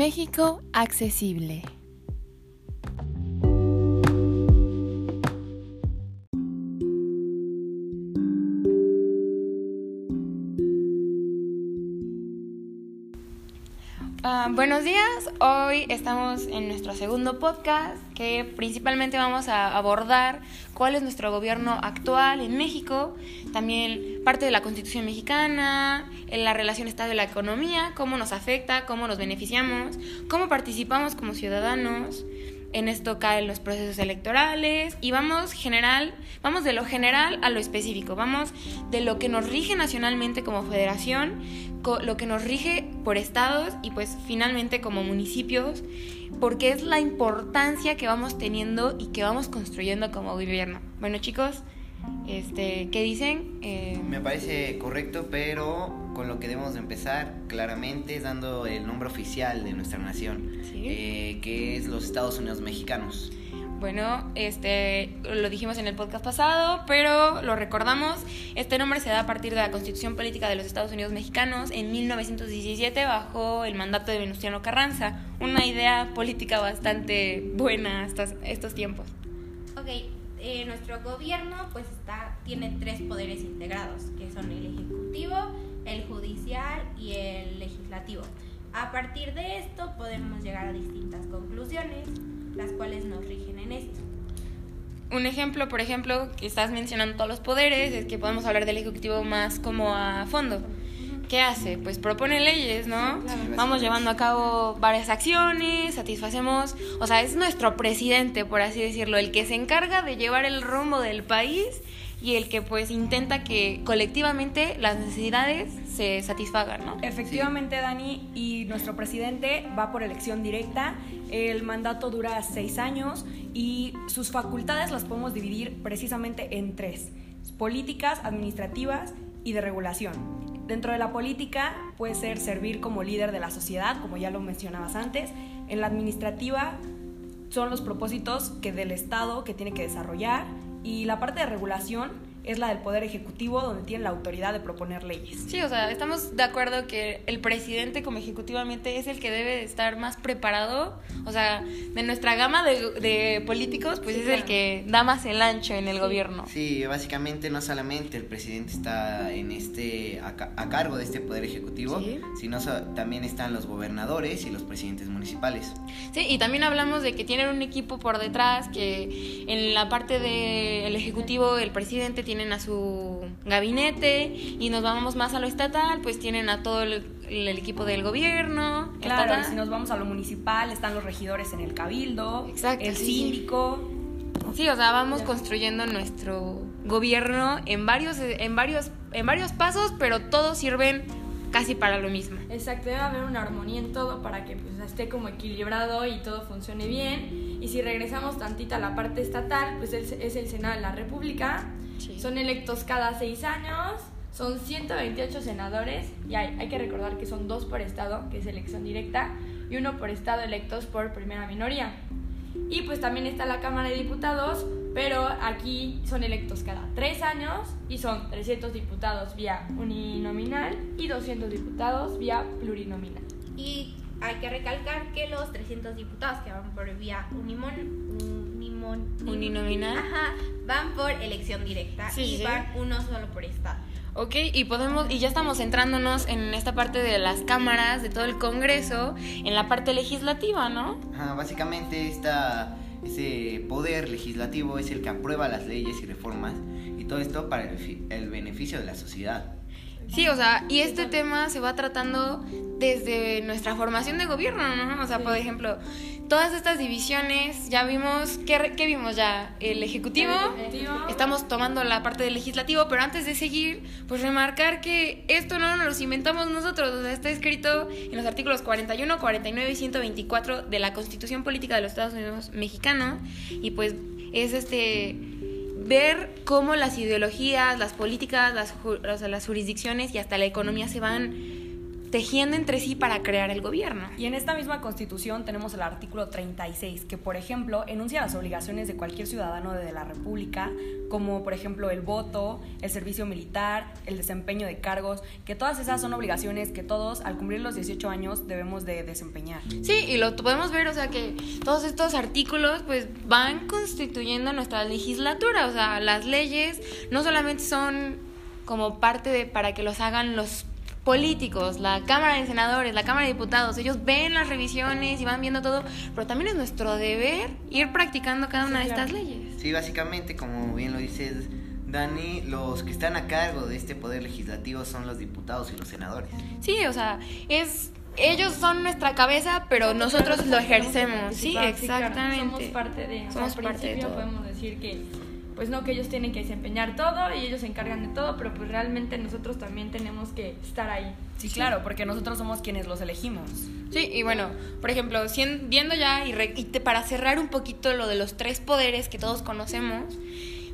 México accesible. Ah, buenos días, hoy estamos en nuestro segundo podcast que principalmente vamos a abordar cuál es nuestro gobierno actual en México, también parte de la constitución mexicana, en la relación Estado y la economía, cómo nos afecta, cómo nos beneficiamos, cómo participamos como ciudadanos, en esto caen los procesos electorales y vamos general, vamos de lo general a lo específico, vamos de lo que nos rige nacionalmente como federación, lo que nos rige por estados y pues finalmente como municipios, porque es la importancia que vamos teniendo y que vamos construyendo como gobierno. Bueno chicos, este, ¿qué dicen? Eh, Me parece correcto, pero con lo que debemos empezar claramente es dando el nombre oficial de nuestra nación, eh, que es los Estados Unidos mexicanos. Bueno, este lo dijimos en el podcast pasado, pero lo recordamos. Este nombre se da a partir de la Constitución Política de los Estados Unidos Mexicanos en 1917 bajo el mandato de Venustiano Carranza. Una idea política bastante buena hasta estos tiempos. Ok, eh, nuestro gobierno pues está, tiene tres poderes integrados, que son el ejecutivo, el judicial y el legislativo. A partir de esto podemos llegar a distintas conclusiones, las cuales nos rigen en esto. Un ejemplo, por ejemplo, que estás mencionando todos los poderes, es que podemos hablar del Ejecutivo más como a fondo. ¿Qué hace? Pues propone leyes, ¿no? Vamos llevando a cabo varias acciones, satisfacemos, o sea, es nuestro presidente, por así decirlo, el que se encarga de llevar el rumbo del país y el que pues intenta que colectivamente las necesidades se satisfagan, ¿no? Efectivamente, Dani, y nuestro presidente va por elección directa, el mandato dura seis años y sus facultades las podemos dividir precisamente en tres, políticas, administrativas y de regulación. Dentro de la política puede ser servir como líder de la sociedad, como ya lo mencionabas antes. En la administrativa son los propósitos que del Estado que tiene que desarrollar y la parte de regulación es la del Poder Ejecutivo, donde tiene la autoridad de proponer leyes. Sí, o sea, estamos de acuerdo que el presidente como ejecutivamente es el que debe estar más preparado, o sea, de nuestra gama de, políticos, pues es el que da más el ancho en el gobierno. Sí, básicamente no solamente el presidente está en este a, cargo de este Poder Ejecutivo, sino también están los gobernadores y los presidentes municipales. Sí, y también hablamos de que tienen un equipo por detrás, que en la parte del Ejecutivo el presidente tienen a su gabinete y nos vamos más a lo estatal, pues tienen a todo el, equipo del gobierno. Claro, si nos vamos a lo municipal, están los regidores en el cabildo, el síndico. Sí, o sea, vamos construyendo nuestro gobierno en varios, en varios, en varios pasos, pero todos sirven casi para lo mismo. Exacto, debe haber una armonía en todo para que pues, esté como equilibrado y todo funcione bien. Y si regresamos tantito a la parte estatal, pues es, es el Senado de la República, son electos cada seis años, son 128 senadores y hay, hay que recordar que son dos por estado, que es elección directa, y uno por estado electos por primera minoría. Y pues también está la Cámara de Diputados, pero aquí son electos cada tres años y son 300 diputados vía uninominal y 200 diputados vía plurinominal. Y hay que recalcar que los 300 diputados que van por vía unimon, uninominal van por elección directa y van uno solo por estado. Ok, y podemos, y ya estamos centrándonos en esta parte de las cámaras, de todo el Congreso, en la parte legislativa, ¿no? básicamente esta, ese poder legislativo es el que aprueba las leyes y reformas, y todo esto para el beneficio de la sociedad. Sí, o sea, y este tema se va tratando desde nuestra formación de gobierno, ¿no? O sea, por ejemplo, todas estas divisiones, ya vimos, ¿qué, qué vimos ya? El ejecutivo, estamos tomando la parte del legislativo, pero antes de seguir, pues remarcar que esto no nos lo inventamos nosotros, o sea, está escrito en los artículos 41, 49 y 124 de la Constitución Política de los Estados Unidos Mexicanos, y pues es este ver cómo las ideologías, las políticas, las, las jurisdicciones y hasta la economía se van tejiendo entre sí para crear el gobierno. Y en esta misma constitución tenemos el artículo 36, que por ejemplo enuncia las obligaciones de cualquier ciudadano de la República, como por ejemplo el voto, el servicio militar, el desempeño de cargos, que todas esas son obligaciones que todos al cumplir los 18 años debemos de desempeñar. Sí, y lo podemos ver, o sea que todos estos artículos pues van constituyendo nuestra legislatura, o sea, las leyes no solamente son como parte de para que los hagan los políticos, la Cámara de Senadores, la Cámara de Diputados, ellos ven las revisiones y van viendo todo, pero también es nuestro deber ir practicando cada una de estas leyes. Sí, básicamente, como bien lo dices, Dani, los que están a cargo de este poder legislativo son los diputados y los senadores. Sí, o sea, es ellos son nuestra cabeza, pero nosotros lo ejercemos. Sí, exactamente. somos parte de, somos parte de todo. podemos decir que pues no, que ellos tienen que desempeñar todo y ellos se encargan de todo, pero pues realmente nosotros también tenemos que estar ahí. Sí, claro, porque nosotros somos quienes los elegimos. Sí, y bueno, por ejemplo, viendo ya y, y para cerrar un poquito lo de los tres poderes que todos conocemos,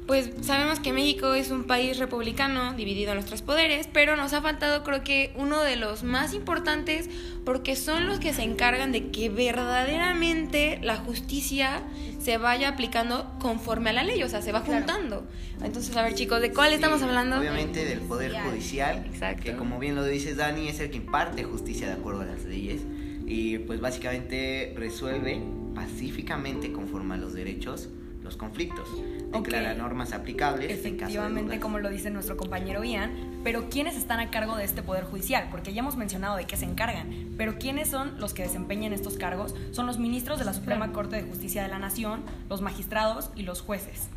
pues sabemos que México es un país republicano dividido en los tres poderes, pero nos ha faltado creo que uno de los más importantes porque son los que se encargan de que verdaderamente la justicia se vaya aplicando conforme a la ley, o sea, se va juntando. Entonces, a ver chicos, ¿de cuál estamos hablando? Obviamente del poder judicial, Exacto. que como bien lo dices Dani, es el que imparte justicia de acuerdo a las leyes y pues básicamente resuelve pacíficamente conforme a los derechos los conflictos, declara normas aplicables. Efectivamente, como lo dice nuestro compañero Ian, pero ¿quiénes están a cargo de este Poder Judicial? Porque ya hemos mencionado de qué se encargan, pero ¿quiénes son los que desempeñan estos cargos? Son los ministros de la Suprema Corte de Justicia de la Nación, los magistrados y los jueces.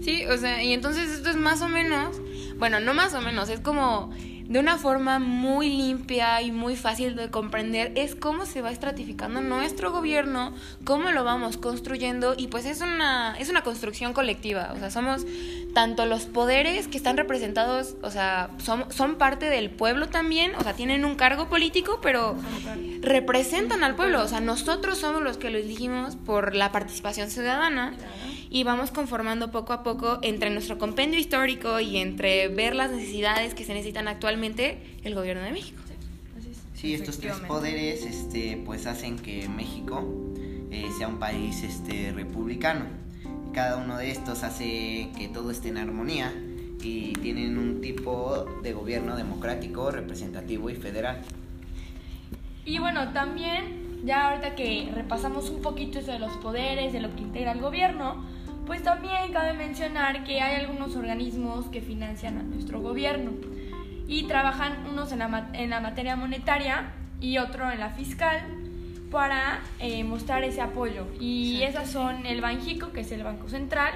Sí, o sea, y entonces esto es más o menos, bueno, no más o menos, es como de una forma muy limpia y muy fácil de comprender es cómo se va estratificando nuestro gobierno, cómo lo vamos construyendo y pues es una es una construcción colectiva, o sea, somos tanto los poderes que están representados, o sea, son, son parte del pueblo también, o sea, tienen un cargo político, pero representan al pueblo, o sea, nosotros somos los que lo elegimos por la participación ciudadana y vamos conformando poco a poco entre nuestro compendio histórico y entre ver las necesidades que se necesitan actualmente el gobierno de México. Sí, estos tres poderes este, pues hacen que México eh, sea un país este, republicano. Cada uno de estos hace que todo esté en armonía y tienen un tipo de gobierno democrático, representativo y federal. Y bueno, también, ya ahorita que repasamos un poquito eso de los poderes, de lo que integra el gobierno, pues también cabe mencionar que hay algunos organismos que financian a nuestro gobierno y trabajan unos en la, en la materia monetaria y otro en la fiscal para eh, mostrar ese apoyo. Y esas son el Banjico, que es el Banco Central,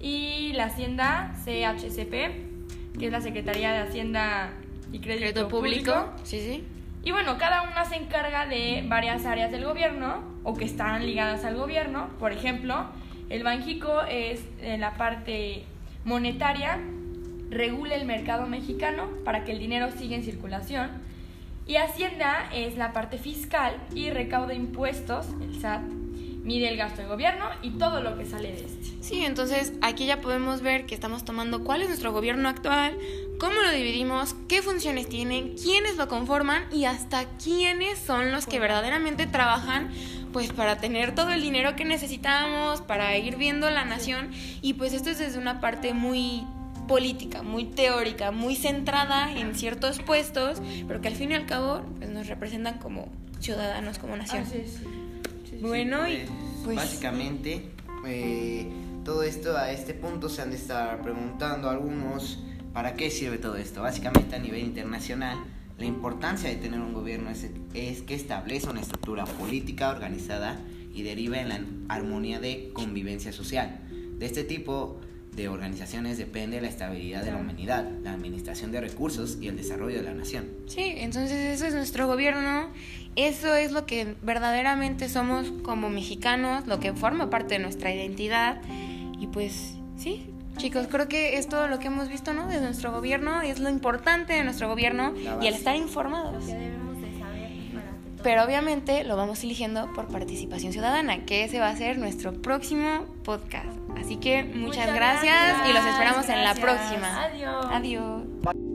y la Hacienda CHCP, que es la Secretaría de Hacienda y Crédito, Público. Sí, sí. Y bueno, cada una se encarga de varias áreas del gobierno o que están ligadas al gobierno. Por ejemplo, el Banjico es en la parte monetaria, regula el mercado mexicano para que el dinero siga en circulación. Y Hacienda es la parte fiscal y recauda impuestos, el SAT, mide el gasto de gobierno y todo lo que sale de este. Sí, entonces aquí ya podemos ver que estamos tomando cuál es nuestro gobierno actual, cómo lo dividimos, qué funciones tienen, quiénes lo conforman y hasta quiénes son los que verdaderamente trabajan pues para tener todo el dinero que necesitamos, para ir viendo la nación y pues esto es desde una parte muy política, muy teórica, muy centrada en ciertos puestos, pero que al fin y al cabo pues, nos representan como ciudadanos, como nación. bueno, y pues, pues básicamente eh, todo esto a este punto se han de estar preguntando algunos para qué sirve todo esto. Básicamente a nivel internacional la importancia de tener un gobierno es, que establece una estructura política organizada y deriva en la armonía de convivencia social. De este tipo de organizaciones depende la estabilidad de la humanidad, la administración de recursos y el desarrollo de la nación. Sí, entonces eso es nuestro gobierno, eso es lo que verdaderamente somos como mexicanos, lo que forma parte de nuestra identidad y pues sí, Chicos, creo que es todo lo que hemos visto, ¿no? De nuestro gobierno, es lo importante de nuestro gobierno y el estar informados. Pero obviamente lo vamos eligiendo por participación ciudadana, que ese va a ser nuestro próximo podcast. Así que muchas, gracias, y los esperamos en la próxima. Adiós. Adiós.